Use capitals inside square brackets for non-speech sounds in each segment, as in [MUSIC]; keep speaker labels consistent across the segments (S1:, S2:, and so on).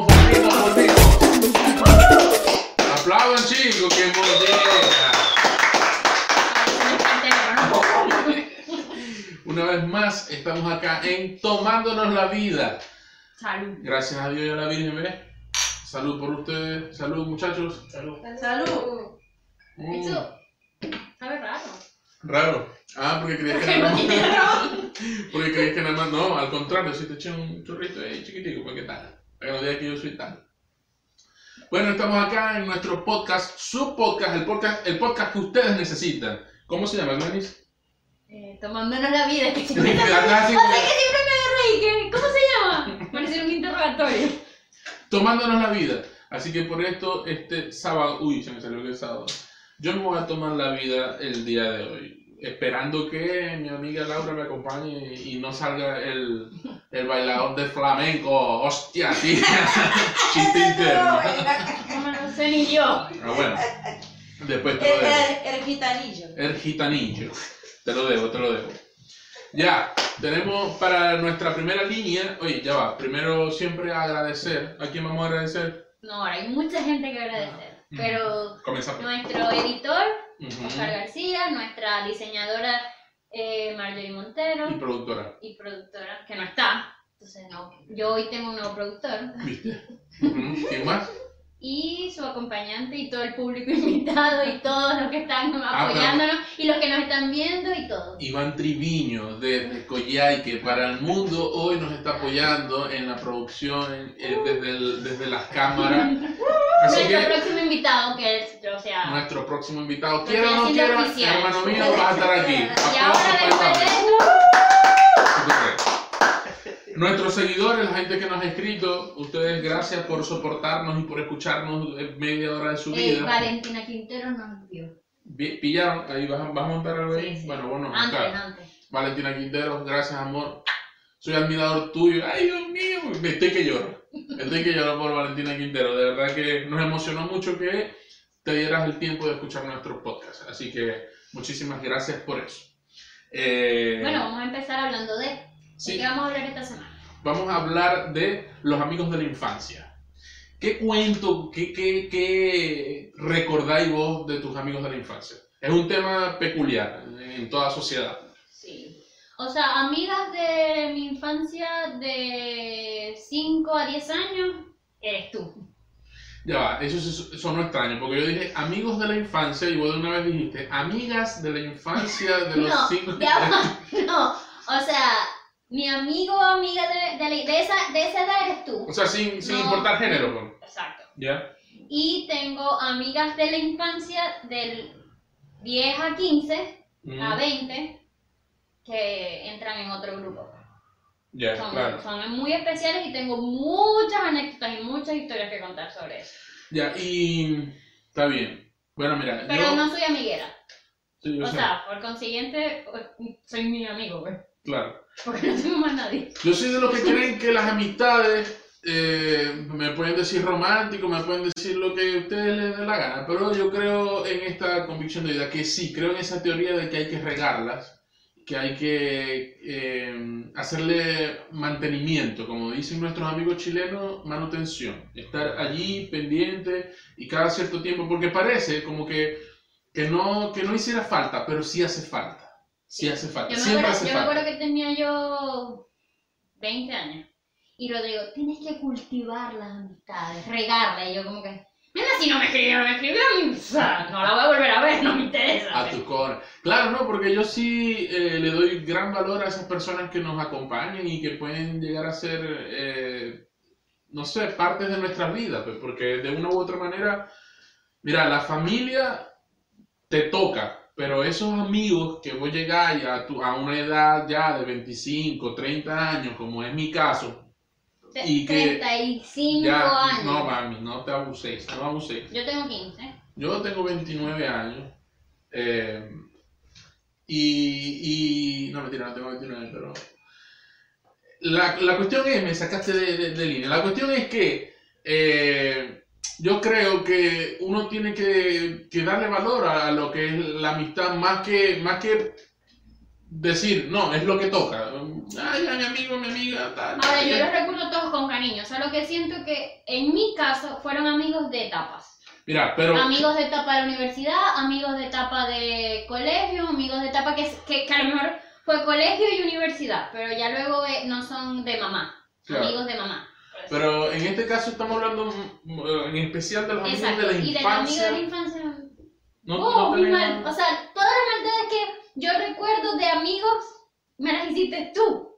S1: volvimos, volvimos, volvimos. Aplaudan chicos, que mollera. Una vez más, estamos acá en Tomándonos la Vida.
S2: Salud.
S1: Gracias a Dios y a la Virgen, ¿ves? Salud por ustedes. Salud, muchachos. Salud.
S2: Salud.
S1: Mm,
S2: Eso sabe raro.
S1: Raro. Ah, porque creías que nada más. [LAUGHS] Porque creías que nada más. No, al contrario, si te eché un chorrito ahí chiquitico, ¿para qué tal? Que yo soy tal. Bueno, estamos acá en nuestro podcast, su podcast, el podcast, el podcast que ustedes necesitan. ¿Cómo se llama, Glenis?
S2: Eh, tomándonos la vida. Que siempre [LAUGHS]
S1: así
S2: o sea, que siempre me que- ¿Cómo se llama? Parece un interrogatorio.
S1: tomándonos la vida. Así que por esto, este sábado, uy, se me salió que es sábado. Yo me voy a tomar la vida el día de hoy, esperando que mi amiga Laura me acompañe y no salga el, el bailador de flamenco. Hostia, tía. [LAUGHS] Chiste interno.
S2: No me lo sé ni yo.
S1: Ah, bueno, después te lo
S3: El,
S1: debo.
S3: el, el gitanillo.
S1: El gitanillo. Te lo debo, te lo debo. Ya, tenemos para nuestra primera línea. Oye, ya va. Primero siempre agradecer. ¿A quién vamos a agradecer?
S2: No, ahora hay mucha gente que agradecer.
S1: Ujú.
S2: Pero
S1: Comenzamos.
S2: nuestro editor,
S1: Ujú.
S2: Oscar García, nuestra diseñadora eh, Marjorie
S1: Y
S2: Montero
S1: productora.
S2: y productora, que no está. Entonces, no. Yo hoy tengo un nuevo productor.
S1: ¿Viste? [LAUGHS] ¿Quién más?
S2: Y su acompañante y todo el público [LAUGHS] invitado y todos los que están
S1: Ah,
S2: apoyándonos y los que nos están viendo y todo.
S1: Iván Triviño desde Coyhaique para el mundo hoy nos está apoyando en la producción eh, desde, el- desde las cámaras. [LAUGHS] Así
S2: Nuestro
S1: que
S2: próximo invitado, que es, o sea,
S1: nuestro próximo invitado,
S2: Lo
S1: quiera o no
S2: oficial.
S1: hermano mío, vas a estar aquí. [LAUGHS]
S2: y
S1: Aplausos
S2: ahora
S1: para
S2: después
S1: Iván.
S2: de
S1: Nuestros seguidores, la gente que nos ha escrito, ustedes gracias por soportarnos y por escucharnos media hora de su
S2: eh,
S1: vida.
S2: Valentina Quintero nos vio.
S1: Vi- ¿Pillaron? Ahí vas, a- vas a montar algo ahí.
S2: Sí, sí.
S1: Bueno, bueno,
S2: Antes, antes.
S1: Valentina Quintero, gracias amor. Soy admirador tuyo. Ay, Dios mío, estoy que lloro. Estoy que lloro por Valentina Quintero. De verdad que nos emocionó mucho que te dieras el tiempo de escuchar nuestro podcast. Así que muchísimas gracias por eso. Eh,
S2: Bueno, vamos a empezar hablando de... ¿De qué vamos a hablar esta semana?
S1: Vamos a hablar de los amigos de la infancia. ¿Qué cuento, qué, qué, qué recordáis vos de tus amigos de la infancia? Es un tema peculiar en toda sociedad.
S2: Sí. O sea, amigas de mi infancia de 5 a 10 años, eres tú.
S1: Ya va, eso es- sonó extraño, porque yo dije amigos de la infancia y vos de una vez dijiste amigas de la infancia de los [LAUGHS]
S2: No,
S1: cinco.
S2: ya [LAUGHS] va. No, o sea, mi amigo o amiga de, de, esa, de esa edad eres tú.
S1: O sea, sin, sin
S2: No.
S1: importar género, pues.
S2: Exacto.
S1: ¿ya?
S2: Y tengo amigas de la infancia del 10 a 15
S1: Mm,
S2: a 20 que entran en otro grupo.
S1: Ya,
S2: Son,
S1: claro.
S2: son muy especiales y tengo muchas anécdotas y muchas historias que contar sobre eso.
S1: Ya, y está bien. Bueno, mira,
S2: Pero
S1: yo,
S2: no soy amiguera.
S1: sí,
S2: O
S1: sé,
S2: sea, por consiguiente, soy mi amigo, güey.
S1: claro.
S2: Porque no tengo más nadie.
S1: Yo soy de los que creen que las amistades eh, me pueden decir romántico, me pueden decir lo que a ustedes les dé la gana, pero yo creo en esta convicción de vida que sí, creo en esa teoría de que hay que regarlas, que hay que eh, hacerle mantenimiento, como dicen nuestros amigos chilenos, manutención, estar allí pendiente y cada cierto tiempo, porque parece como que, que, no, que no hiciera falta, pero sí hace falta. Sí hace falta,
S2: Yo me,
S1: siempre
S2: acuerdo,
S1: hace
S2: yo me acuerdo que tenía yo 20 años. Y Rodrigo, tienes que cultivar las amistades, regarla. Y yo como que, mira, si no me escribió, no me escribió, no la voy a volver a ver, no me interesa.
S1: A tu cora. Claro, no, porque yo sí eh, le doy gran valor a esas personas que nos acompañan y que pueden llegar a ser, eh, no sé, partes de nuestras vidas, pues, porque de una u otra manera, mira, la familia te toca, pero esos amigos que vos llegáis a, tu- a una edad ya de 25, 30 años, como es mi caso, y que
S2: 35
S1: ya,
S2: años.
S1: no mami, no te abuséis, no abuséis.
S2: Yo tengo 15.
S1: Yo tengo 29 años. eh, y, y. No, mentira, no tengo 29, pero. La, la cuestión es, me sacaste de, de- de línea. La cuestión es que eh, yo creo que uno tiene que, que darle valor a lo que es la amistad, más que, más que decir, no, es lo que toca. Ay, a mi amigo, mi amiga, tal.
S2: Ahora, yo
S1: tal.
S2: los recuerdo todos con cariño, solo que siento que en mi caso fueron amigos de etapas.
S1: Mira, pero.
S2: Amigos de etapa de la universidad, amigos de etapa de colegio, amigos de etapa que, que, que a lo mejor fue colegio y universidad, pero ya luego eh, no son de mamá,
S1: Claro.
S2: amigos de mamá.
S1: Pero en este caso estamos hablando mm, en especial de los amigos
S2: Exacto,
S1: de la
S2: y de los amigos
S1: infancia.
S2: de la infancia.
S1: No,
S2: oh,
S1: no tenés
S2: mal. O sea, todas las maldades que yo recuerdo de amigos me las hiciste tú.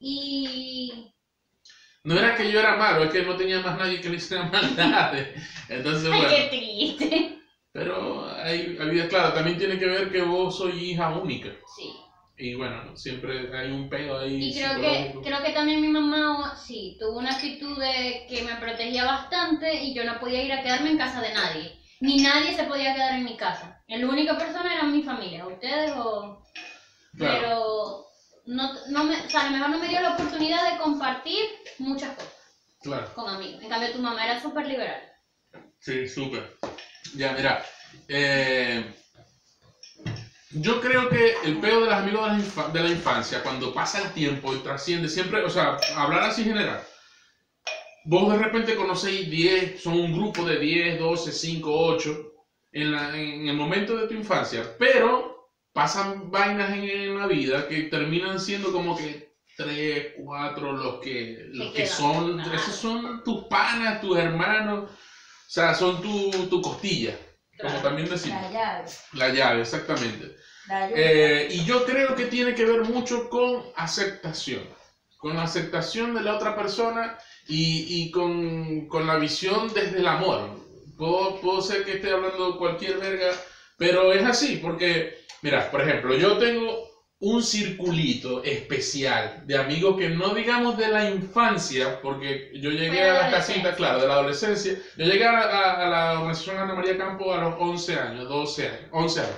S2: Y.
S1: No era que yo era malo, es que no tenía más nadie que le hiciera [LAUGHS] maldades. Entonces,
S2: Ay,
S1: bueno.
S2: qué triste.
S1: Pero hay, claro, también tiene que ver que vos sois hija única.
S2: Sí.
S1: Y bueno, siempre hay un pedo ahí.
S2: Y creo que, creo que también mi mamá, sí, tuvo una actitud de que me protegía bastante y yo no podía ir a quedarme en casa de nadie. Ni nadie se podía quedar en mi casa. La única persona era mi familia, ustedes o...
S1: Claro.
S2: Pero no, no me, o sea, a lo mejor no me dio la oportunidad de compartir muchas cosas
S1: Claro,
S2: con amigos. En cambio, tu mamá era súper liberal.
S1: sí, súper. Ya, mira. eh, yo creo que el pedo de los amigos de la, infa- de la infancia, cuando pasa el tiempo y trasciende, siempre, o sea, hablar así general. Vos de repente conocéis 10, son un grupo de 10, 12, 5, 8 en, la- en el momento de tu infancia, pero pasan vainas en, en la vida que terminan siendo como que 3, 4 los que, los que son, esos son tus panas, tus hermanos, o sea, son tu, tu costilla, como también decimos.
S3: La llave.
S1: La llave, exactamente.
S3: La llave.
S1: Eh, y yo creo que tiene que ver mucho con aceptación, con la aceptación de la otra persona y, y con, con la visión desde el amor. Puedo, puedo ser que esté hablando cualquier verga, pero es así, porque, mira, por ejemplo, yo tengo un circulito especial de amigos que no digamos de la infancia, porque yo llegué a
S2: adolescencia.
S1: casitas, claro, de la adolescencia, yo llegué a, a- a la organización Ana María Campo a los 11 años, 12 años, 11 años.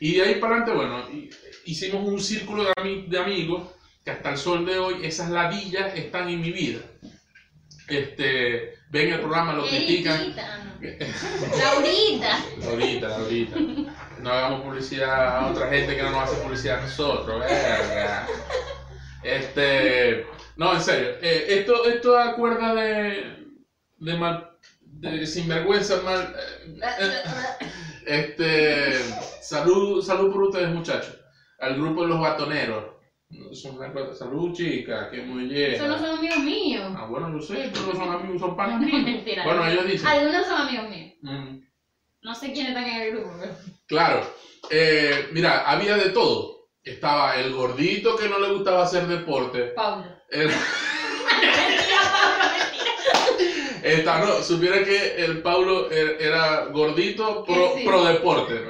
S1: Y de ahí para adelante, bueno, hi- hicimos un círculo de, ami- de amigos que hasta el sol de hoy esas ladillas están en mi vida. Este, ven el programa, lo critican.
S2: Ah, no. Laurita.
S1: No hagamos publicidad a otra gente que no nos hace publicidad a nosotros, verga. Este, no, en serio, eh, esto, esto acuerda de, de mal, de sinvergüenza mal, eh, eh, este, salud, salud por ustedes muchachos, al grupo de los batoneros, son salud chicas, que muy
S2: Esos no son amigos míos.
S1: Ah, bueno, yo sé, pero no son amigos, son panas míos.
S2: Mentira.
S1: Bueno, ellos dicen.
S2: Algunos son amigos míos.
S1: mm,
S2: No sé quiénes están en el grupo, pero...
S1: Claro, eh, mira, había de todo. Estaba el gordito que no le gustaba hacer deporte.
S2: Pablo.
S1: El,
S2: Pablo,
S1: esta, no, supiera que el Paulo er- era gordito pro,
S2: Sí.
S1: pro deporte.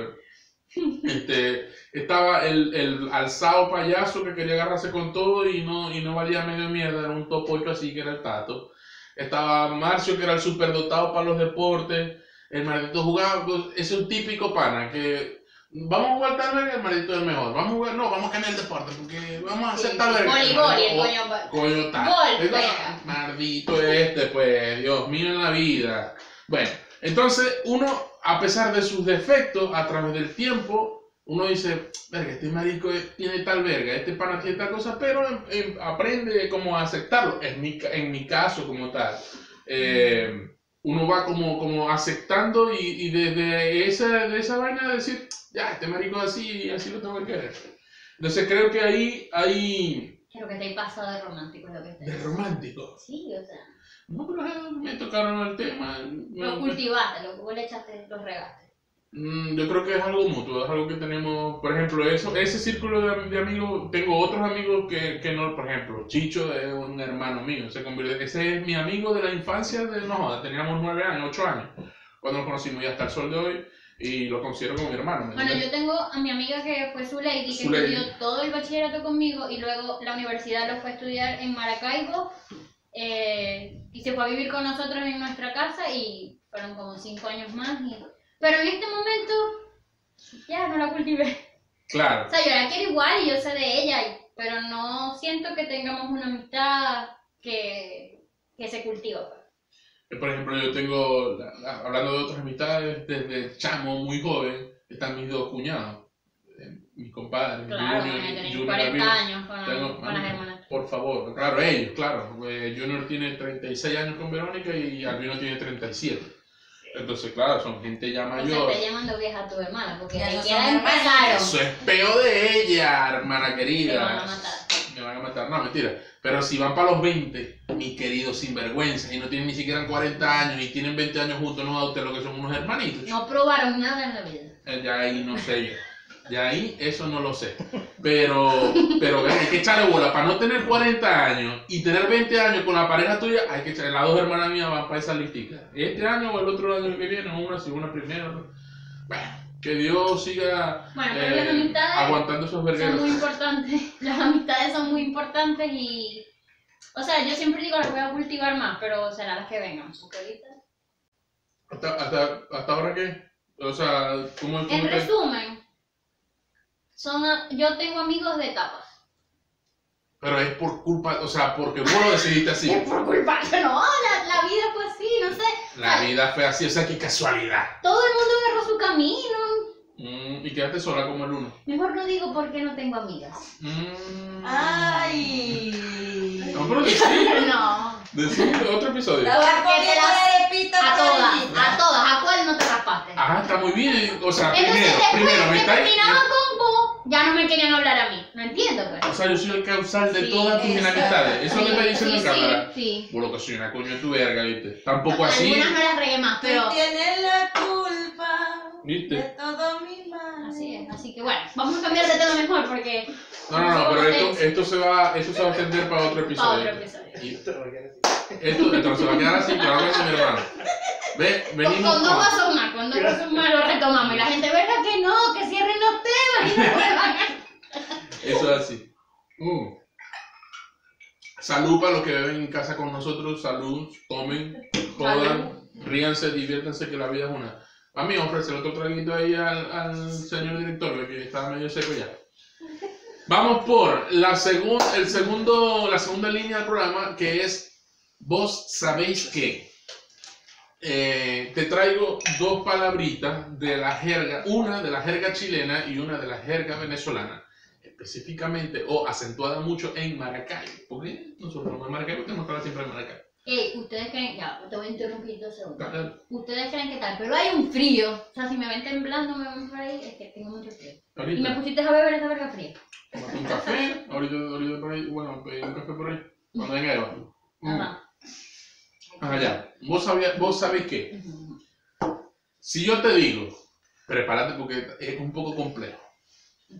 S1: Este, estaba el, el alzado payaso que quería agarrarse con todo y no, y no valía medio mierda, era un top 8 así que era el tato. Estaba Marcio que era el superdotado para los deportes. El maldito jugaba, pues, es un típico pana que vamos a jugar tal vez el maldito es mejor. Vamos a jugar, no, vamos a cambiar el deporte porque vamos a hacer tal vez.
S2: Voleibol, el coño.
S1: tal. Maldito este, pues, Dios mío en la vida. Bueno, entonces uno, a pesar de sus defectos, a través del tiempo, uno dice, verga, este marico tiene tal verga, este pana tiene tal cosa, pero em- em, aprende como a aceptarlo. En mi, en mi caso, como tal. Eh, uno va como, como aceptando y, y desde esa, de esa vaina decir, ya, este marico así así lo tengo que querer. Entonces creo que ahí hay
S2: Creo que te he pasado de romántico lo que
S1: de
S2: te
S1: romántico.
S2: Sí, o sea,
S1: No, pero eh, me tocaron el tema.
S2: lo
S1: me-
S2: cultivaste, lo que vos le echaste, lo regaste.
S1: Mm, yo creo que es algo mutuo, es algo que tenemos, por ejemplo, eso, ese círculo de, de amigos, tengo otros amigos que, que no, por ejemplo, Chicho es un hermano mío, se convirtió, ese es mi amigo de la infancia, de, no teníamos nueve años, ocho años, cuando nos conocimos y hasta el sol de hoy, y lo considero como mi hermano. ¿me
S2: Bueno, yo tengo a mi amiga que fue su lady, que estudió todo el bachillerato conmigo y luego la universidad lo fue a estudiar en Maracaibo eh, y se fue a vivir con nosotros en nuestra casa y fueron como cinco años más. y- Pero en este momento ya no la cultivé.
S1: Claro,
S2: O sea, yo la quiero igual y yo sé de ella, pero no siento que tengamos una amistad que, que se cultiva.
S1: Eh, Por ejemplo, yo tengo, la- la- hablando de otras amistades, desde chamo, muy joven, están mis dos cuñados. Eh, mi compadre,
S2: Claro, tener
S1: Junior
S2: 40
S1: Avila.
S2: años con,
S1: Tengo-
S2: con las hermanas.
S1: Por favor, claro, ellos, claro. Junior tiene 36 años con Verónica y Albino tiene 37. Entonces, claro, son gente ya
S2: O sea,
S1: mayor.
S2: está llamando vieja a tu hermana, porque
S3: Ya
S2: ni
S3: no
S2: empezaron.
S1: Eso es peo de ella, hermana querida.
S2: Te van a matar.
S1: Me van a matar. No, mentira. Pero si van para los 20, mis queridos sinvergüenzas, y no tienen ni siquiera 40 años y tienen 20 años juntos, no a usted lo que son unos hermanitos.
S2: No probaron nada en la vida.
S1: Ya ahí no sé yo. Ya ahí eso no lo sé. Pero, pero hay que echarle bola. Para no tener 40 años y tener 20 años con la pareja tuya, hay que echarle. Las dos hermanas mías van para esa listica. Este año o el otro año que viene, una si una primero. Bueno, que Dios siga
S2: Bueno, pero
S1: eh,
S2: las amistades
S1: aguantando esos
S2: son
S1: vergueros.
S2: muy importantes. [LAUGHS] Las amistades son muy importantes y. O sea, yo siempre digo las voy a cultivar más, pero será las que vengan.
S1: ¿Hasta, hasta, hasta ahora qué? O sea, ¿cómo, cómo
S2: En
S1: te-
S2: resumen, son yo tengo amigos de etapas.
S1: Pero es por culpa, o sea, porque vos lo decidiste así.
S2: Es por culpa no, la, la vida fue así, no sé.
S1: La vida fue así, o sea, qué casualidad.
S2: Todo el mundo agarró su camino.
S1: Mm, y quedaste sola como el uno.
S2: Mejor no digo por qué no tengo amigas.
S1: Mm.
S3: Ay.
S1: No, pero decí, [LAUGHS]
S2: No.
S1: decí otro episodio.
S3: La
S2: Porque te A todas, a todas. ¿A cuál no te raspaste?
S1: Ah, está muy bien. O sea,
S2: Entonces
S1: primero, primero, me
S2: que
S1: está
S2: terminaban con vos, ya no me querían hablar a mí. No entiendo, pues.
S1: O sea, yo soy el causal de
S2: Sí,
S1: todas tus inamistades. Eso es lo que está diciendo en
S2: sí,
S1: cámara.
S2: sí, sí.
S1: Por lo que soy una coño de tu verga, ¿viste? Tampoco así.
S2: Algunas no las regué más, pero
S3: Tú tienes la culpa de
S1: ¿Viste?
S3: todo mi mal.
S2: así es. Así que bueno, vamos a cambiar de tema mejor porque
S1: No, no, no, pero esto, esto, se va, esto se va a extender para otro
S2: para
S1: episodio.
S2: otro episodio.
S1: Y esto, esto se va a quedar así, claro que sí, mi hermano. Ve,
S2: Con,
S1: venimos
S2: con dos vasos más, con dos vasos más lo retomamos. Y la gente, ¿verdad que no? Que cierren los temas y no [LAUGHS] vuelvan.
S1: Eso es así. Mm. Salud para los que beben en casa con nosotros. Salud, tomen, jodan, ríanse, diviértanse, que la vida es una. A mí, ofrecer otro traguito ahí al, al señor director, que está medio seco ya. Vamos por la, segun, el segundo, la segunda línea del programa, que es Vos sabéis que. Eh, te traigo dos palabritas de la jerga, una de la jerga chilena y una de la jerga venezolana específicamente o acentuada mucho en Maracaibo. porque nosotros hablamos de Maracaibo? Tenemos que hablar siempre de Maracaibo.
S2: Ey, ustedes creen, ya, te voy a interrumpir dos segundos.
S1: Claro,
S2: Ustedes creen que tal, pero hay un frío. O sea, si me ven temblando, me ven por ahí, es que tengo mucho frío. Y me
S1: Ahorita,
S2: pusiste a beber esa verga fría.
S1: un café, ahorita, ahorita por ahí, bueno, un café por ahí, cuando venga Eva. Mm.
S2: Ajá.
S1: Ya. ¿Vos, vos sabés qué? Si yo te digo, prepárate porque es un poco complejo.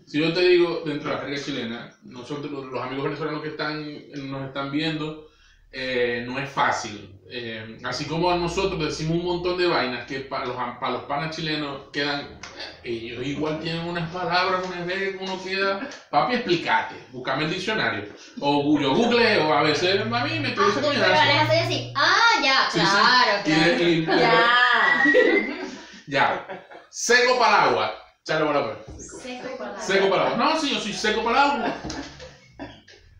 S1: Si yo te digo, dentro de la jerga chilena, nosotros, los amigos venezolanos que están, nos están viendo, eh, no es fácil. Eh, así como nosotros decimos un montón de vainas que para los, para los panas chilenos quedan, eh, ellos igual tienen unas palabras, unas veces uno queda, papi, explícate, búscame el diccionario. O yo googleo, a veces a mí me estoy
S2: Ah, pero hace así. Ah, ya,
S1: Sí, sí.
S2: claro,
S1: Y
S2: claro.
S1: y-
S3: Ya. [LAUGHS]
S1: ya. Seco para el agua. Chale, bola, pues.
S2: Seco para la-
S1: Seco para el agua. No, sí, yo soy seco para el agua.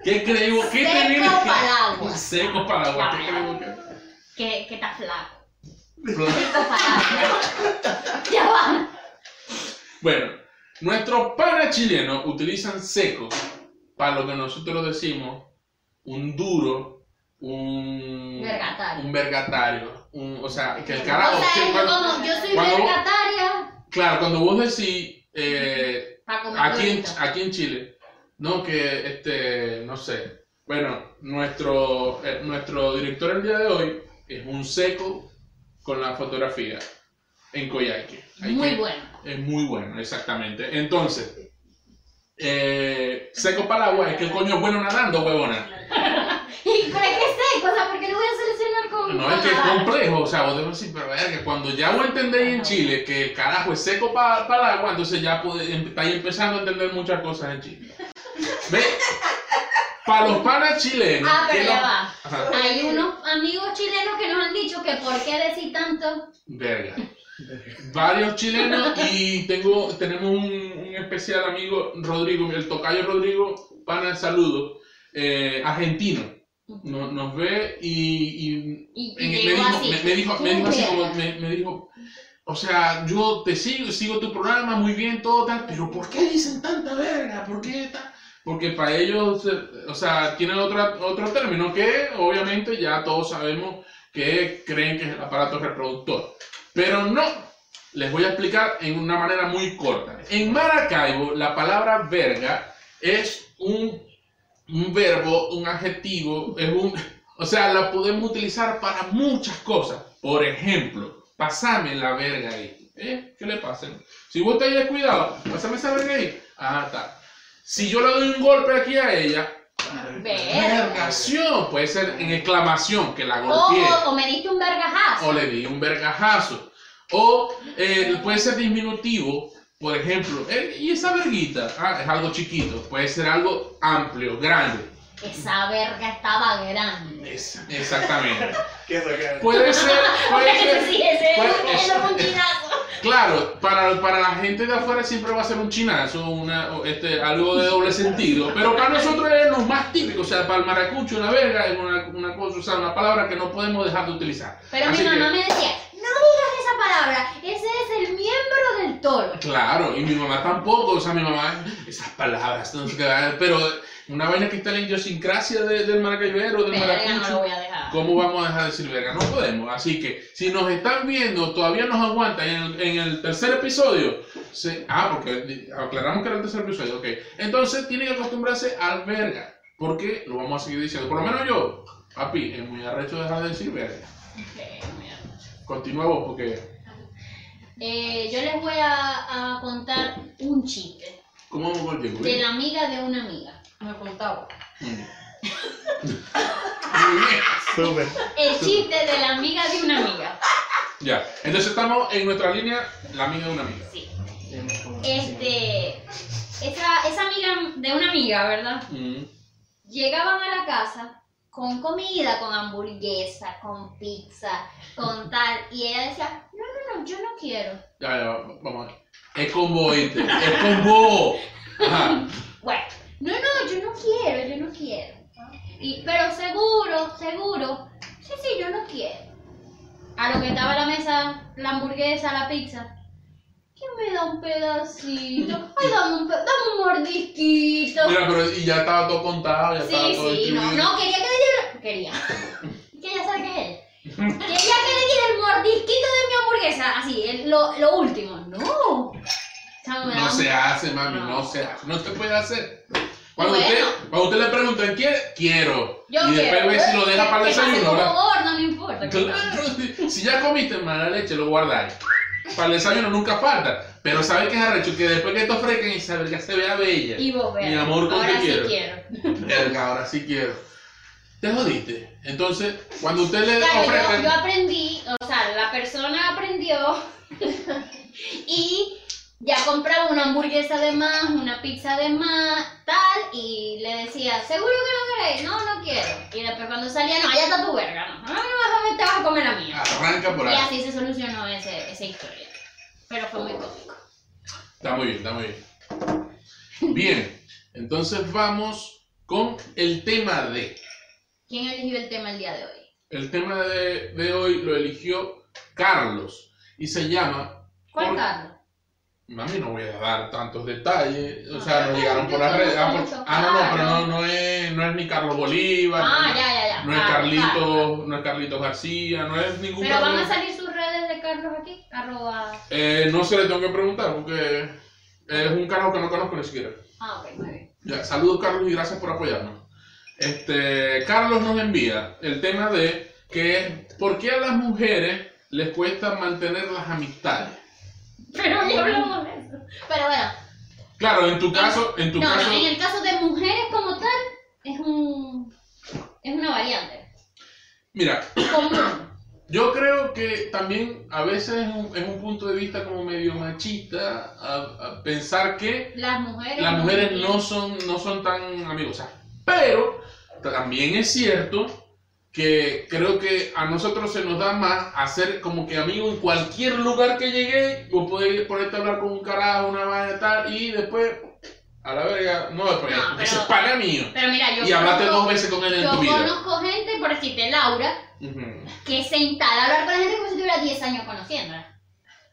S1: ¿Qué creo? ¿Qué
S2: Seco para el agua.
S1: Seco para el agua. ¿Qué creo que?
S2: Está flaco. Seco para el agua. Ya va.
S1: Bueno, nuestros panas chilenos utilizan seco para lo que nosotros decimos un duro, un
S2: Vergatario.
S1: un vergatario, un- o sea, que el
S2: O
S1: carajo.
S2: sea,
S1: que cuando-
S2: como yo soy
S1: cuando
S2: vergataria.
S1: claro, cuando vos decís eh, aquí, en, aquí en Chile, no que este, no sé. Bueno, nuestro, eh, nuestro director el día de hoy es un seco con la fotografía en. Hay
S2: Muy
S1: que-
S2: bueno.
S1: Es muy bueno, exactamente. Entonces, eh, seco para el agua es que el coño es bueno nadando, huevona. [LAUGHS]
S2: ¿Y que es seco? O sea, ¿por qué lo voy a seleccionar con
S1: No es que es complejo, o sea, vos debes decir, pero verga, cuando ya vos entendéis en Chile que el carajo es seco para el agua, entonces ya em- estáis empezando a entender muchas cosas en Chile. ¿Ves? Para los panas chilenos.
S2: Ah, pero ya
S1: no-
S2: va.
S1: Ajá,
S2: Hay unos amigos chilenos que nos han dicho que por qué decir tanto.
S1: verga. [LAUGHS] Varios chilenos y tengo, tenemos un, un especial amigo, Rodrigo, el tocayo Rodrigo, pana, saludo, eh, argentino. Nos, nos ve y, y
S2: Y,
S1: En-
S2: y
S1: me, dijo,
S2: así.
S1: me, me dijo, me dijo así como, me, me dijo, o sea, yo te sigo, sigo tu programa muy bien, todo tal, pero ¿por qué dicen tanta verga? ¿Por qué tal? Porque para ellos, eh, o sea, tienen otra, otro término que obviamente ya todos sabemos que creen que es el aparato reproductor. Pero no, les voy a explicar en una manera muy corta. En Maracaibo, la palabra verga es un, un verbo, un adjetivo, es un, o sea, la podemos utilizar para muchas cosas. Por ejemplo, pasame la verga ahí. ¿Eh? ¿Qué le pasa? Si vos estáis descuidado, pasame esa verga ahí. Ah, está. Si yo le doy un golpe aquí a ella,
S2: Verga.
S1: vergación, puede ser en exclamación, que la golpeé.
S2: o- o me diste un vergajazo.
S1: O le di un vergajazo. O eh, puede ser diminutivo, por ejemplo, eh, y esa verguita, ah, es algo chiquito, puede ser algo amplio, grande.
S2: Esa verga estaba grande.
S1: Es- exactamente. [LAUGHS]
S4: ¿Qué es lo que
S1: Puede ser, puede [LAUGHS] ser,
S2: sí, ese
S1: puede-
S2: es.
S1: Claro, para, para la gente de afuera siempre va a ser un chinazo, una, este, algo de doble sentido, pero para nosotros es lo más típico, o sea, para el maracucho, una verga es una, una cosa, o sea, una palabra que no podemos dejar de utilizar.
S2: Pero mi
S1: Así
S2: mamá
S1: que-
S2: me decía, no digas esa palabra, ese es el miembro del toro.
S1: Claro, y mi mamá tampoco, o sea, mi mamá, esas palabras, no sé qué, pero una vaina que está en la idiosincrasia de- del maracaibero, del
S2: no
S1: maracucho,
S2: voy a dejar.
S1: ¿cómo vamos a dejar de decir verga? No podemos, así que si nos están viendo, todavía nos aguantan en el, en el tercer episodio, se- ah, porque aclaramos que era el tercer episodio, ok, entonces tienen que acostumbrarse al verga, porque lo vamos a seguir diciendo, por lo menos yo, papi, es muy arrecho dejar de decir verga.
S2: Ok, mira.
S1: Continúa vos, porque,
S2: Eh, yo les voy a, a contar un chiste
S1: ¿cómo vamos con el tiempo?
S2: de la amiga de una amiga.
S3: Me contaba.
S1: Muy bien. [LAUGHS]
S4: Súper.
S2: El chiste de la amiga de una amiga.
S1: Ya, entonces estamos en nuestra línea, la amiga de una amiga.
S2: Sí. Este, esa, esa amiga de una amiga, ¿verdad?
S1: Mm.
S2: Llegaban a la casa con comida, con hamburguesa, con pizza, con tal, y ella decía, no, no, no, yo no quiero.
S1: Ya, ya, vamos. Es con vos. Es con vos.
S2: Bueno, no, no, yo no quiero, yo no quiero. Y, pero seguro, seguro, sí, sí, yo no quiero. A lo que estaba la mesa, la hamburguesa, la pizza. ¿Quién me da un pedacito? Ay, dame un, dame un mordisquito.
S1: Mira, pero y ya estaba todo contado, ya estaba
S2: Sí,
S1: todo
S2: sí, no, no, quería que Quería. [LAUGHS] Quería saber qué es él. Quería que le diera el mordisquito de mi hamburguesa, así, el- lo, lo último. No. Me
S1: No se hace, mami,
S2: No.
S1: no se hace. No se puede hacer. Cuando,
S2: Bueno.
S1: usted, cuando usted le pregunta, ¿quiere? Quiero.
S2: Yo
S1: y después ve si lo deja para el
S2: Que
S1: desayuno, ¿verdad?
S2: gordo, no importa.
S1: Claro, si- ya comiste mala leche, lo guardáis. Para el desayuno nunca falta. Pero sabes que es arrecho que después que te ofrezcan esa verga se vea bella.
S2: Y vos,
S1: Mi
S2: vea,
S1: amor, ¿con
S2: ahora
S1: qué
S2: sí
S1: quiero?
S2: quiero.
S1: Verga, ahora sí quiero. Te jodiste. Entonces, cuando usted le
S2: Claro,
S1: ofrezcan.
S2: yo, yo aprendí, o sea, la persona aprendió [LAUGHS] y ya compraba una hamburguesa de más, una pizza de más, tal, y le decía, ¿seguro que no queréis? No, no quiero. Y después cuando salía, no, ya está tu verga, no, vas a, te vas a comer la mía.
S1: Arranca por
S2: Y
S1: ahí.
S2: así se solucionó ese, esa historia. Pero fue muy cómico.
S1: Está muy bien, está muy bien. Bien, entonces vamos con el tema de.
S2: ¿Quién eligió el tema el día de hoy?
S1: El tema de, de hoy lo eligió Carlos y se llama.
S2: ¿Cuál
S1: Por-
S2: Carlos?
S1: Mami, no voy a dar tantos detalles. O sea, nos llegaron por las redes. Ah, por- ah, no, no, pero
S2: Carlos.
S1: no, no, es, no es ni Carlos Bolívar.
S2: Ah,
S1: no,
S2: ya, ya, ya.
S1: no es
S2: Carlos,
S1: Carlitos,
S2: Carlos.
S1: no es Carlitos García, no es ningún
S2: Pero van
S1: Carlos.
S2: a salir sus redes de Carlos aquí, arroba...
S1: Eh, no se le tengo que preguntar porque es un carajo que no conozco ni siquiera.
S2: Ah, ok, muy bien.
S1: Ya, saludos Carlos y gracias por apoyarnos. Este, Carlos nos envía el tema de que es por qué a las mujeres les cuesta mantener las amistades.
S2: Pero ya hablamos de eso. Pero bueno,
S1: Claro, en tu caso, en tu
S2: no,
S1: caso,
S2: no, en el caso de mujeres como tal, es un... Es una variante.
S1: mira,
S2: Común. [COUGHS]
S1: yo creo que también a veces es un, es un punto de vista como medio machista a- a pensar que
S2: Las mujeres...
S1: las mujeres no son, no son tan amigosas. Pero también es cierto que creo que a nosotros se nos da más hacer como que amigo en cualquier lugar que llegue, vos podés ponerte a hablar con un carajo, una vaina tal, y después, a la verga, no, después,
S2: No,
S1: porque
S2: pero-
S1: ese es pana mío.
S2: Pero mira, yo
S1: Y hablaste dos veces con él en
S2: Yo
S1: tu vida.
S2: conozco gente, por decirte Laura, que se instala a hablar con la gente como si tuviera 10 años conociéndola.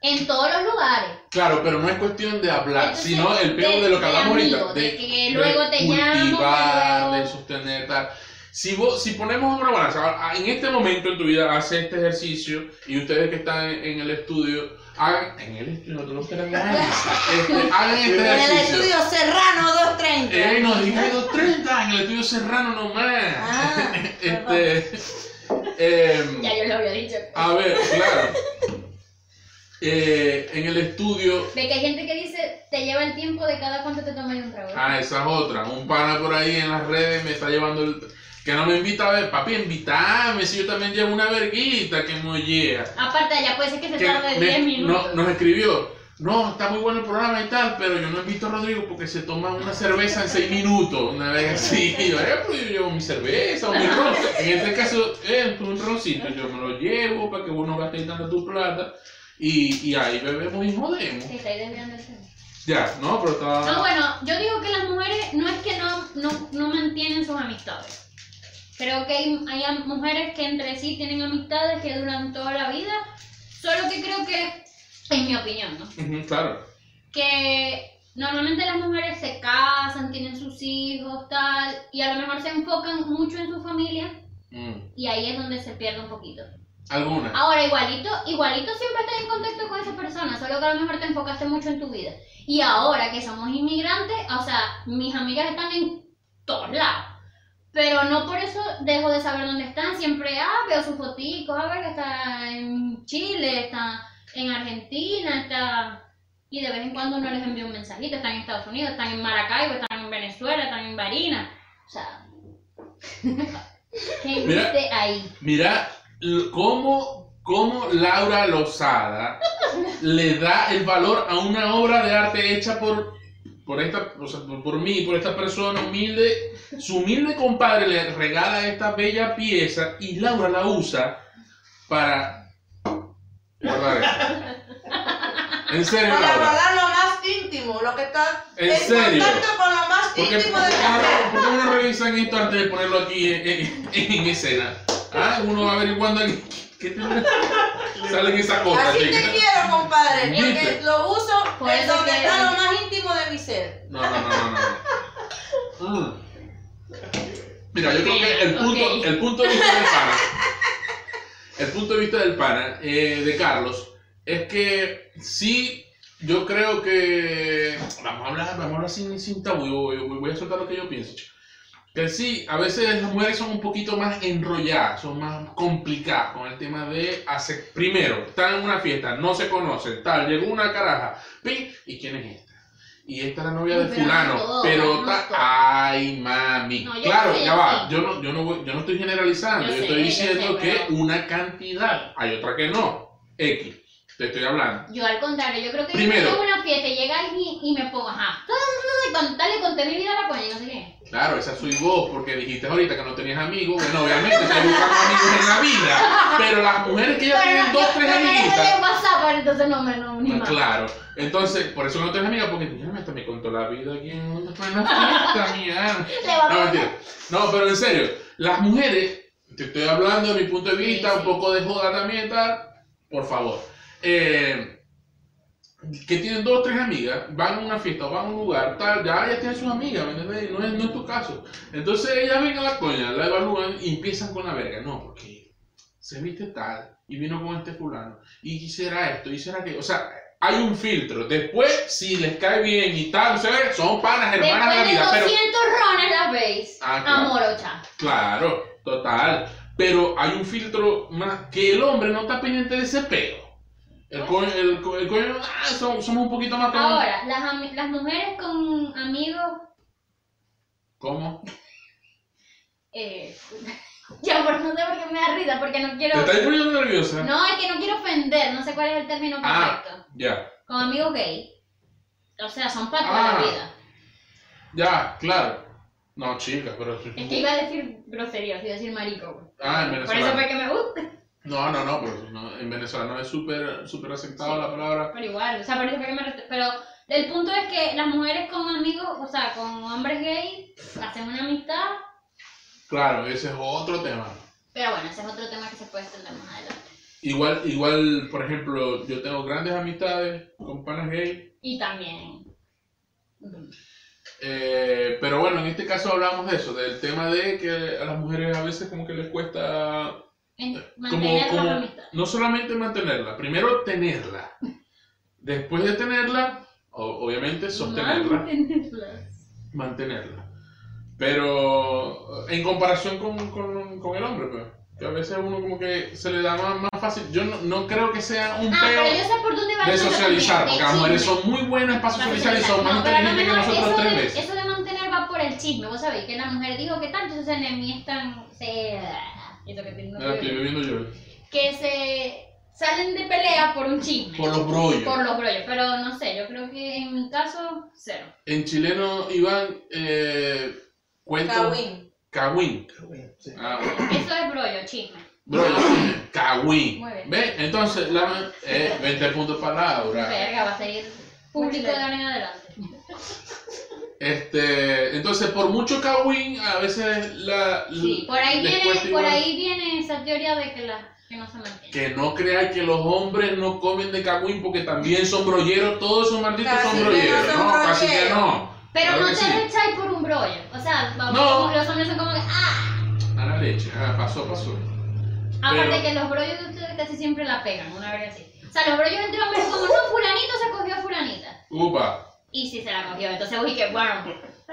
S2: En todos los lugares.
S1: Claro, pero no es cuestión de hablar,
S2: Entonces,
S1: sino el peo de,
S2: de-
S1: lo que
S2: de
S1: hablamos ahorita.
S2: amigo,
S1: De,
S2: de que luego te llamo,
S1: cultivar,
S2: luego-
S1: de sostener, tal. Si, vos, si ponemos una balanza, en este momento en tu vida, hace este ejercicio y ustedes que están en, en el estudio, hagan. En el estudio, no te lo [LAUGHS] este, hagan este
S3: En el
S1: ejercicio.
S3: estudio Serrano 230.
S1: Eh, no digas 230, en el estudio serrano nomás.
S3: Ah, [LAUGHS]
S1: este. em,
S2: Ya yo lo había dicho.
S1: a ver, claro. Eh, en el estudio
S2: Ve que hay gente que dice, te lleva el tiempo de cada cuánto te tomas un trago.
S1: Ah, esa es otra. Un pana por ahí en las redes me está llevando el. Que no me invita a ver, papi, invítame si yo también llevo una verguita que mollea.
S2: Aparte, ya puede ser que se
S1: Que
S2: tarde
S1: me-
S2: 10 minutos.
S1: no, nos escribió. No, está muy bueno el programa y tal, pero yo no invito a Rodrigo porque se toma una cerveza en 6 minutos. Una vez [LAUGHS] así. Y yo, eh, pues yo llevo mi cerveza o mi ron. En este caso, eh, un roncito. Yo me lo llevo para que vos no gastes tanto tu plata. Y, y ahí bebemos y jodemos.
S2: Se está ahí desviando el tema.
S1: Ya, no, pero está.
S2: No, bueno, yo digo que las mujeres no es que no, no, no mantienen sus amistades. Creo que hay, hay mujeres que entre sí tienen amistades que duran toda la vida. Solo que creo que, en mi opinión, ¿no?
S1: Claro.
S2: Que normalmente las mujeres se casan, tienen sus hijos, tal, y a lo mejor se enfocan mucho en su familia
S1: Mm.
S2: y ahí es donde se pierde un poquito.
S1: Alguna.
S2: Ahora, igualito, igualito siempre estás en contacto con esa persona, solo que a lo mejor te enfocaste mucho en tu vida. Y ahora que somos inmigrantes, o sea, mis amigas están en todos lados. Pero no por eso dejo de saber dónde están. Siempre, ah, veo sus foticos, a ver que está en Chile, está en Argentina, está... Y de vez en cuando uno les envía un mensajito, están en Estados Unidos, están en Maracaibo, están en Venezuela, están en Barinas. O sea... [LAUGHS] ¿Qué
S1: Mira.
S2: ahí?
S1: Mira cómo, cómo Laura Lozada le da el valor a una obra de arte hecha por, por, esta, o sea, por, por mí, por esta persona humilde. Su humilde compadre le regala esta bella pieza y Laura la usa para guardar esto. En serio,
S3: Para
S1: Laura.
S3: guardar lo más íntimo, lo que está
S1: ¿En serio?
S3: contacto con lo más
S1: ¿Por qué,
S3: íntimo de la
S1: por qué no revisan esto antes de ponerlo aquí en, en- en escena? ¿Ah? Uno va averiguando aquí. ¿Qué te sale en esa cosa,
S3: Así te
S1: chica?
S3: quiero, compadre, porque lo uso
S2: Por
S3: es donde
S2: que-
S3: está lo más íntimo de mi ser.
S1: No, no, no, no. no. Mm. Mira, yo creo que el punto, el punto de vista del pana, el punto de vista del pana, eh, de Carlos, es que sí, yo creo que, vamos a hablar, vamos a hablar sin, sin tabú, voy, voy- voy a soltar lo que yo pienso. chico. Que sí, a veces las mujeres son un poquito más enrolladas, son más complicadas con el tema de hacer. Primero, están en una fiesta, no se conocen, tal, llegó una caraja, pin, ¿y quién es esta? Y esta es la novia de
S2: Pero no
S1: fulano,
S2: todo,
S1: pero ta- ay mami.
S2: No,
S1: claro,
S2: sé,
S1: ya va, yo no, yo no, voy- yo no estoy generalizando,
S2: Yo
S1: yo,
S2: sé,
S1: estoy diciendo
S2: sé,
S1: que una cantidad, hay otra que no, X, te estoy hablando.
S2: Yo al contrario, yo creo que
S1: Primero.
S2: yo a una fiesta y llega alguien y me pongo, ajá, [LAUGHS] y contarle, conté mi vida la coña y no sé qué.
S1: Claro, esa soy vos, porque dijiste ahorita que no tenías amigos. Bueno, obviamente estoy buscando amigos en la vida. Pero las mujeres que ya tienen dos, tres
S2: me
S1: amiguitas.
S2: WhatsApp, entonces no me no, ni más.
S1: claro. Entonces, por eso no tienes amigas, porque mira, esta me contó la vida aquí en la fiesta, mía. [LAUGHS] No, mentira. No, pero en serio, las mujeres, te estoy hablando de mi punto de vista,
S2: Sí, sí.
S1: un poco de joda también, tal. Por favor. Eh, que tienen dos o tres amigas, van a una fiesta o van a un lugar, tal, ya ya tienen sus amigas, ¿me entiendes? No es, no es tu caso. Entonces ellas ven a la coña, la evalúan y empiezan con la verga. No, porque se viste tal y vino con este fulano y quisiera esto y será que, o sea, hay un filtro. Después, si les cae bien y tal, sea, son panas, hermanas de la
S2: Después de
S1: vida, pero
S2: 200 rones las veis.
S1: Ah, claro.
S2: Amorocha.
S1: Claro, total. Pero hay un filtro más que el hombre no está pendiente de ese peo. El coño, el, co- el coño, ah, somos, somos un poquito más como.
S2: Ahora, las, las mujeres con amigos,
S1: ¿Cómo?
S2: eh, [LAUGHS] ya, pero no sé por qué me da risa, porque no
S1: ¿Te
S2: quiero...
S1: estás poniendo nerviosa?
S2: No, es que no quiero ofender, no sé cuál es el término
S1: Ah.
S2: correcto.
S1: Ya,
S2: Con amigos gay. O sea, son para toda
S1: Ah.
S2: la vida.
S1: ya, claro. No, chicas, pero.
S2: Es que iba a decir groserías, iba a decir marico.
S1: Ah, en
S2: Por eso
S1: Venezuela.
S2: fue que me gusta.
S1: No, no, no, pero no, en Venezuela no es súper súper aceptado
S2: Sí.
S1: la palabra.
S2: Pero igual, o sea, rete- Pero el punto es que las mujeres con amigos, o sea, con hombres gay, hacen una amistad.
S1: Claro, ese es otro tema.
S2: Pero bueno, ese es otro tema que se puede extender más adelante.
S1: Igual, igual, por ejemplo, yo tengo grandes amistades con panas gay,
S2: Y también.
S1: eh, pero bueno, en este caso hablamos de eso, del tema de que a las mujeres a veces como que les cuesta
S2: en-
S1: como,
S2: Mantener
S1: como
S2: la
S1: no solamente mantenerla, primero tenerla, después de tenerla, obviamente sostenerla,
S2: Mantenerla.
S1: mantenerla. Pero en comparación con, con, con el hombre, pues, que a veces uno como que se le da más, más fácil. Yo no, no creo que sea un
S2: Ah, pero yo
S1: peo
S2: sé por dónde va
S1: de socializar, porque las mujeres son muy buenas para socializar y son más
S2: No,
S1: inteligentes que nosotros tres
S2: de,
S1: veces.
S2: Eso de mantener va por el chisme. Vos sabéis que la mujer dijo que tanto se enemistan. Se... Eso que tiene
S1: Ah, estoy bebiendo yo.
S2: que se salen de pelea por un chisme.
S1: Por los brollos.
S2: Por los brollos. Pero no sé, yo creo que en mi caso, cero.
S1: En chileno, Iván, eh, cuento...
S3: Kawin.
S1: Cagüín.
S4: Sí.
S1: Ah, bueno.
S2: Eso es brollo, chisme.
S1: Brollo, cagüín.
S2: Muy bien.
S1: ¿Ve? Entonces, la, eh, 20 puntos para Laura.
S2: Verga, va a seguir público de ahora en adelante. [LAUGHS]
S1: Este, entonces, por mucho cagüín, a veces la...
S2: Sí, por ahí viene, por ahí viene esa teoría de que, la, que no se mantiene.
S1: Que no crean que los hombres no comen de cagüín porque también son brolleros, todos esos malditos
S3: Casi
S1: son
S3: que no
S1: brolleros,
S3: son
S1: ¿no? Casi que
S3: brolleros.
S1: no.
S2: Pero
S1: Claro
S2: no te
S1: sí.
S2: echáis por un brollo. O sea, vamos,
S1: No.
S2: como los hombres son como que, ah,
S1: A la leche, ah, pasó, pasó.
S2: aparte
S1: Pero-
S2: que los brollos de ustedes casi siempre la pegan, una vez así. O sea, los brollos entre hombres como, no, fulanito se cogió a fulanita.
S1: Upa.
S2: Y sí se la cogió, entonces uy, que bueno.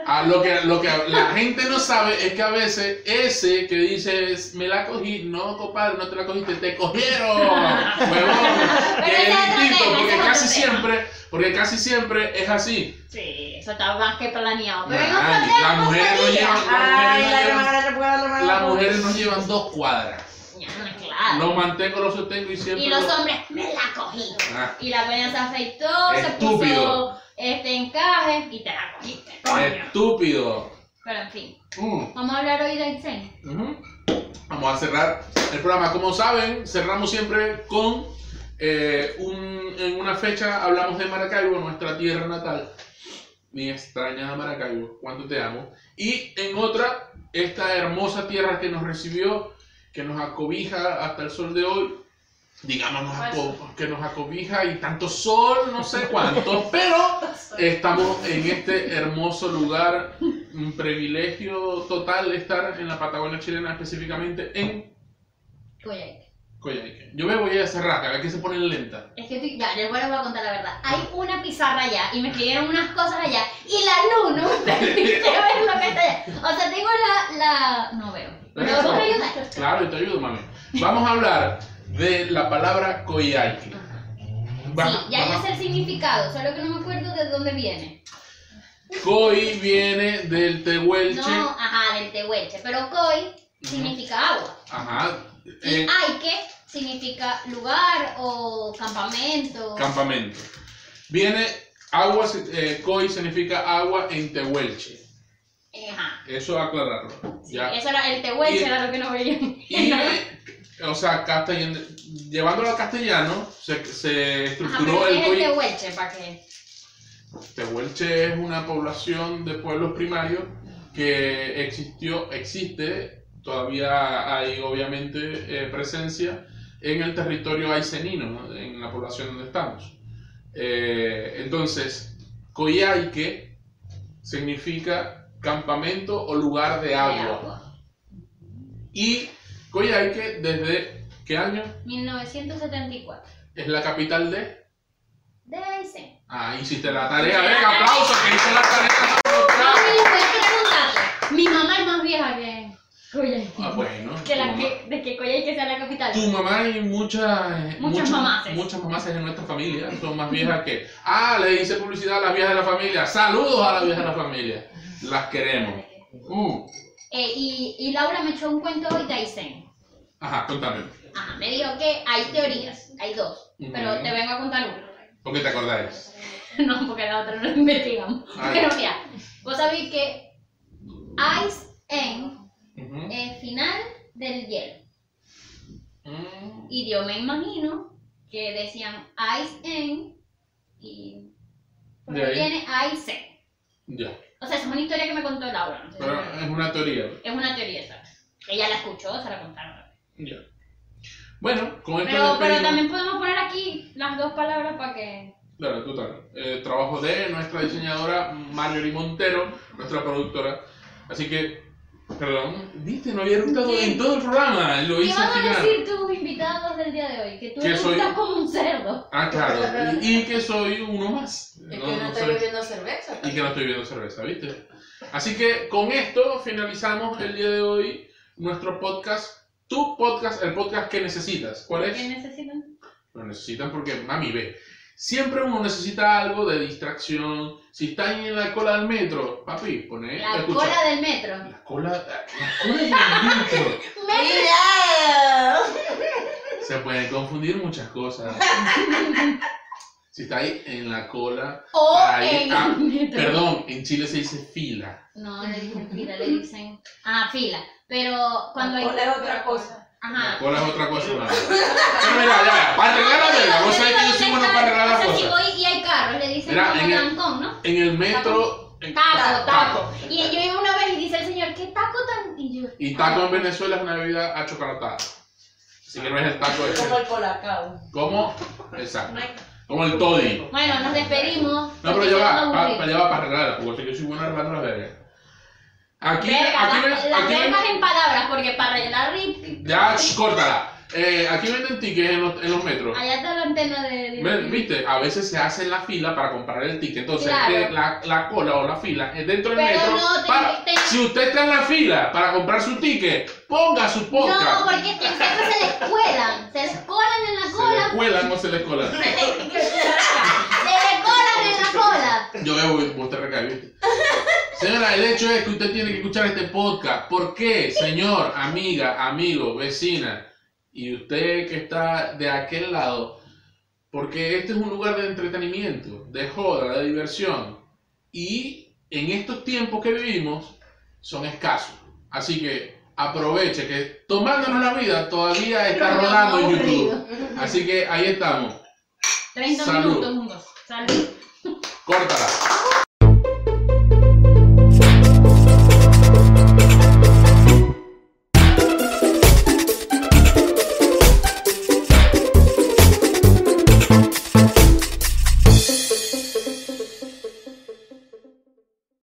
S1: Ah, lo que, lo que la gente no sabe es que a veces ese que dices, me la cogí, no, compadre, no te la cogiste, te cogieron, [LAUGHS] huevón. Que es distinto, porque casi siempre, porque casi siempre es así.
S2: Sí, eso está más que planeado. Pero
S1: Nah, las mujeres no llevan,
S3: Ay,
S1: las
S3: la
S1: mujeres no
S3: hermana, la hermana, la
S1: llevan,
S3: hermana.
S1: las mujeres no llevan dos cuadras.
S2: Ya, claro.
S1: Lo mantengo, lo sostengo y siempre.
S2: Y los
S1: lo-
S2: hombres, me la cogí.
S1: Ah,
S2: Y la peña se afeitó, se
S1: Estúpido.
S2: puso este encaje y te la cogiste, coño.
S1: estúpido.
S2: Pero en fin,
S1: Mm.
S2: vamos a hablar hoy de Aysén.
S1: Ujú. Vamos a cerrar el programa. Como saben, cerramos siempre con eh, un- en una fecha hablamos de Maracaibo, nuestra tierra natal. Mi extrañada Maracaibo, cuánto te amo. Y en otra, esta hermosa tierra que nos recibió, que nos acobija hasta el sol de hoy. Digamos que nos acobija y tanto sol, no sé cuánto, pero [LAUGHS] estamos en este hermoso lugar, un privilegio total estar en la Patagonia chilena, específicamente en
S2: Coyhaique.
S1: Coyhaique. Yo me voy a cerrar, que aquí se pone lenta.
S2: Es que estoy- ya, les voy a a contar la verdad. Hay una pizarra allá y me escribieron unas cosas allá y la luz no [LAUGHS] me permite ver lo que está allá. O sea, tengo la. la... No veo. Pero vos me ayudas.
S1: Claro, te ayudo, mami. Vamos a hablar de la palabra. Va-
S2: Sí, ya
S1: vamos-
S2: sé el significado, solo que no me acuerdo de dónde viene.
S1: Coy viene del tehuelche.
S2: No, ajá, del tehuelche. Pero koi significa agua.
S1: Ajá.
S2: Y
S1: eh,
S2: aike significa lugar o campamento.
S1: campamento. Viene agua, eh, Coy significa agua en tehuelche.
S2: Ajá.
S1: Eso aclararlo.
S2: Sí,
S1: Ya.
S2: eso era el tehuelche,
S1: Y-
S2: era lo que no veía.
S1: Y, [LAUGHS] o sea, castellano, llevándolo al castellano, se, se
S2: Ajá,
S1: estructuró
S2: pero
S1: el
S2: ¿qué es tehuelche? ¿Para qué?
S1: Tehuelche es una población de pueblos primarios que existió, existe, todavía hay obviamente eh, presencia en el territorio aicenino, ¿no? en la población donde estamos. Eh, entonces, Coyhaique significa campamento o lugar de
S2: De
S1: agua. Y Coyhaique, ¿desde qué año?
S2: 1974.
S1: Es la capital de...
S2: De Aysén.
S1: Ah, hiciste la tarea, venga, aplausos, que hice la tarea.
S2: Dato. Mi mamá es más vieja que Coyhaique.
S1: Ah, bueno.
S2: Que la que, de que Coyhaique sea la capital.
S1: Tu mamá y muchas,
S2: Muchas mamaces.
S1: Muchas mamaces en nuestra familia son más viejas que. Ah, le hice publicidad a las viejas de la familia. Saludos a las viejas de la familia. Las queremos. Uh,
S2: Eh, y, y Laura me echó un cuento hoy de Aysén.
S1: Ajá, contame.
S2: Ajá, me dijo que hay teorías, hay dos, pero te vengo a contar una.
S1: ¿Por qué te acordáis? [LAUGHS]
S2: No, porque la otra no investigamos.
S1: Ah,
S2: Pero
S1: ya.
S2: mira, vos sabéis que Ice en es final del hielo.
S1: Mm,
S2: Y yo me imagino que decían Ice en y por
S1: De
S2: viene Ice.
S1: Ya.
S2: O sea, esa es una historia que me contó Laura. no sé si
S1: Pero es una teoría.
S2: Es una teoría esa. Ella la escuchó, se la contaron.
S1: Ya. Bueno, con esto
S2: Pero, también podemos poner aquí las dos palabras para que.
S1: Claro, total. Eh, trabajo de nuestra diseñadora Marjorie Montero, nuestra productora. Así que, perdón, viste, no había eructado
S3: ¿Qué?
S1: en todo el programa, lo
S2: ¿Qué
S1: hice
S2: van a decir tus invitados del día de hoy? Que tú
S1: Que soy-
S2: como un cerdo.
S1: Ah, claro, y, y que soy uno más.
S3: Es
S1: No-
S3: que
S1: no
S3: no estoy
S1: soy-
S3: bebiendo cerveza.
S1: Y que no estoy bebiendo cerveza, ¿viste? Así que con esto finalizamos el día de hoy nuestro podcast, tu podcast, el podcast que necesitas. ¿Cuál es?
S2: ¿Qué necesitan?
S1: Lo necesitan porque, mami, ve. Siempre uno necesita algo de distracción. Si está ahí en la cola del metro, papi, pone.
S2: La
S1: escucha.
S2: cola del metro.
S1: La cola, la cola del metro. [LAUGHS]
S3: ¡Mira!
S1: Se pueden confundir muchas cosas. [LAUGHS] Si está ahí en la cola.
S2: O
S1: Ahí,
S2: en
S1: ah,
S2: el metro.
S1: Perdón, en Chile se dice fila.
S2: No, le dicen fila, le dicen. Ah, fila. Pero cuando hay.
S3: Cola es otra cosa.
S1: La
S2: Ajá.
S1: cola es otra cosa. Pero mira, ya, ya, para arreglar la verga. Vos sabés que yo soy bueno para arreglar las
S2: O sea, si
S1: cosas.
S2: voy y hay carros, le dicen
S1: Mira,
S2: como
S1: en el-
S2: trancón, ¿no?
S1: En el metro. en-
S2: Taco, taco. Y yo iba una vez y dice el señor, ¿qué taco tan? Y yo.
S1: Y taco en Venezuela es una bebida achocolatada. Así que no es el taco de
S3: Como el colacao.
S1: ¿Cómo? Exacto. Como el toddy.
S2: Bueno, nos despedimos.
S1: No, pero ya va, para va para arreglarla, porque yo soy bueno arreglando las vergas. Aquí,
S2: Verga,
S1: aquí,
S2: las- las
S1: aquí
S2: vergas en palabras, porque para arreglar
S1: ya, córtala. Eh, aquí venden tickets en los, en los metros.
S2: Allá está la antena de.
S1: Ven, Viste, a veces se hace la fila para comprar el ticket, entonces
S2: Claro.
S1: eh, la, la cola o la fila es dentro del
S2: Pero
S1: metro.
S2: no,
S1: para-
S2: te-
S1: Si usted está en la fila para comprar su ticket, ponga su podcast.
S2: No, porque es que siempre se les cuelan. Se les colan en la
S1: ¿Se le
S2: cola.
S1: cuelan o se le colan? [LAUGHS]
S2: Se les colan en la cola.
S1: Yo veo que usted recae, ¿viste? Señora, el hecho es que usted tiene que escuchar este podcast. ¿Por qué, señor, amiga, amigo, vecina? y usted que está de aquel lado, porque este es un lugar de entretenimiento, de joda, de diversión, y en estos tiempos que vivimos son escasos. Así que aproveche que tomándonos la vida todavía está rodando en YouTube. Así que ahí estamos.
S2: 30
S1: Salud.
S2: minutos. Salud.
S1: Córtala.